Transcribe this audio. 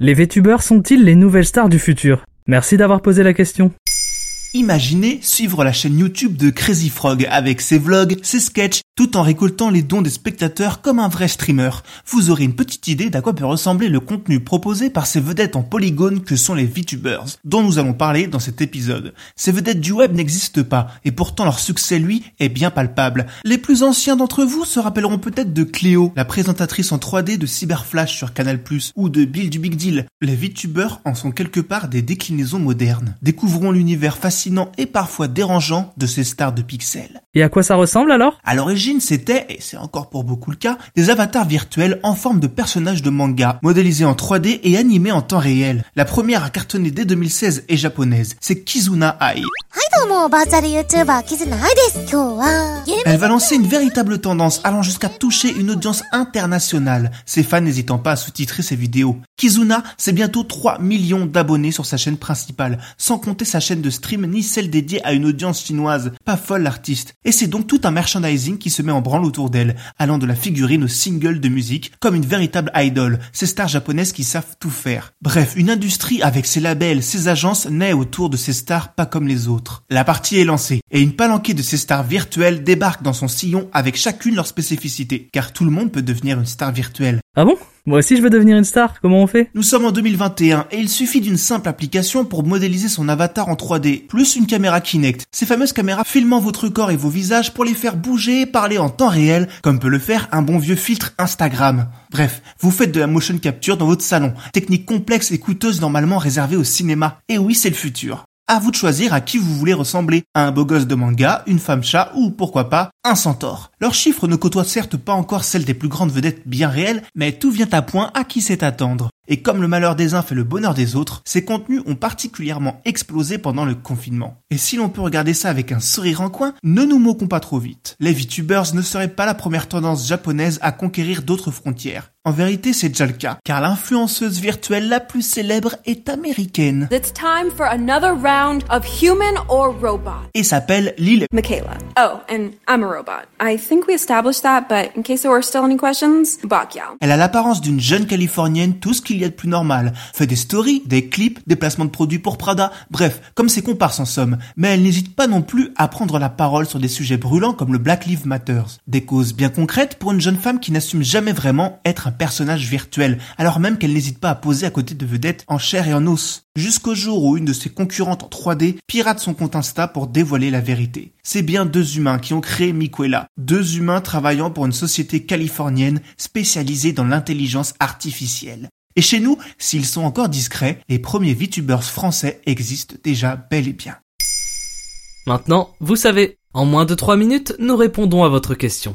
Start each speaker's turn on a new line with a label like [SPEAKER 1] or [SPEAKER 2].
[SPEAKER 1] Les VTubers sont-ils les nouvelles stars du futur? Merci d'avoir posé la question.
[SPEAKER 2] Imaginez suivre la chaîne YouTube de Crazy Frog avec ses vlogs, ses sketchs, tout en récoltant les dons des spectateurs comme un vrai streamer. Vous aurez une petite idée d'à quoi peut ressembler le contenu proposé par ces vedettes en polygone que sont les VTubers, dont nous allons parler dans cet épisode. Ces vedettes du web n'existent pas, et pourtant leur succès, lui, est bien palpable. Les plus anciens d'entre vous se rappelleront peut-être de Cléo, la présentatrice en 3D de Cyberflash sur Canal+, ou de Bill du Big Deal. Les VTubers en sont quelque part des déclinaisons modernes. Découvrons l'univers fascinant et parfois dérangeant de ces stars de pixels.
[SPEAKER 1] Et à quoi ça ressemble alors?
[SPEAKER 2] À l'origine, c'était, et c'est encore pour beaucoup le cas, des avatars virtuels en forme de personnages de manga, modélisés en 3D et animés en temps réel. La première à cartonner dès 2016 est japonaise, c'est Kizuna Ai. Elle va lancer une véritable tendance allant jusqu'à toucher une audience internationale, ses fans n'hésitant pas à sous-titrer ses vidéos. Kizuna, c'est bientôt 3 millions d'abonnés sur sa chaîne principale, sans compter sa chaîne de stream ni celle dédiée à une audience chinoise. Pas folle l'artiste. Et c'est donc tout un merchandising qui se met en branle autour d'elle, allant de la figurine au single de musique, comme une véritable idol, ces stars japonaises qui savent tout faire. Bref, une industrie avec ses labels, ses agences naît autour de ces stars pas comme les autres. La partie est lancée, et une palanquée de ces stars virtuelles débarque dans son sillon avec chacune leur spécificité, car tout le monde peut devenir une star virtuelle.
[SPEAKER 1] Ah bon? Moi aussi je veux devenir une star, comment on fait?
[SPEAKER 2] Nous sommes en 2021 et il suffit d'une simple application pour modéliser son avatar en 3D, plus une caméra Kinect. Ces fameuses caméras filmant votre corps et vos visages pour les faire bouger et parler en temps réel, comme peut le faire un bon vieux filtre Instagram. Bref, vous faites de la motion capture dans votre salon, technique complexe et coûteuse normalement réservée au cinéma. Et oui, c'est le futur. À vous de choisir à qui vous voulez ressembler. À un beau gosse de manga, une femme chat ou pourquoi pas un centaure. Leurs chiffres ne côtoient certes pas encore celles des plus grandes vedettes bien réelles, mais tout vient à point à qui sait attendre. Et comme le malheur des uns fait le bonheur des autres, ces contenus ont particulièrement explosé pendant le confinement. Et si l'on peut regarder ça avec un sourire en coin, ne nous moquons pas trop vite. Les VTubers ne seraient pas la première tendance japonaise à conquérir d'autres frontières. En vérité, c'est déjà le cas, car l'influenceuse virtuelle la plus célèbre est américaine.
[SPEAKER 3] It's time for another round of human or robot.
[SPEAKER 2] Et s'appelle Lil
[SPEAKER 3] Michaela. Oh, and I'm a robot. I think we established that, but in case there were still any questions, Bakya.
[SPEAKER 2] Elle a l'apparence d'une jeune californienne, tout ce qu'il y a de plus normal. Fait des stories, des clips, des placements de produits pour Prada, bref, comme ses comparses en somme. Mais elle n'hésite pas non plus à prendre la parole sur des sujets brûlants comme le Black Lives Matter. Des causes bien concrètes pour une jeune femme qui n'assume jamais vraiment être un personnage virtuel, alors même qu'elle n'hésite pas à poser à côté de vedettes en chair et en os. Jusqu'au jour où une de ses concurrentes en 3D pirate son compte Insta pour dévoiler la vérité. C'est bien deux humains qui ont créé Miquela, deux humains travaillant pour une société californienne spécialisée dans l'intelligence artificielle. Et chez nous, s'ils sont encore discrets, les premiers VTubers français existent déjà bel et bien.
[SPEAKER 1] Maintenant, vous savez, en moins de 3 minutes, nous répondons à votre question.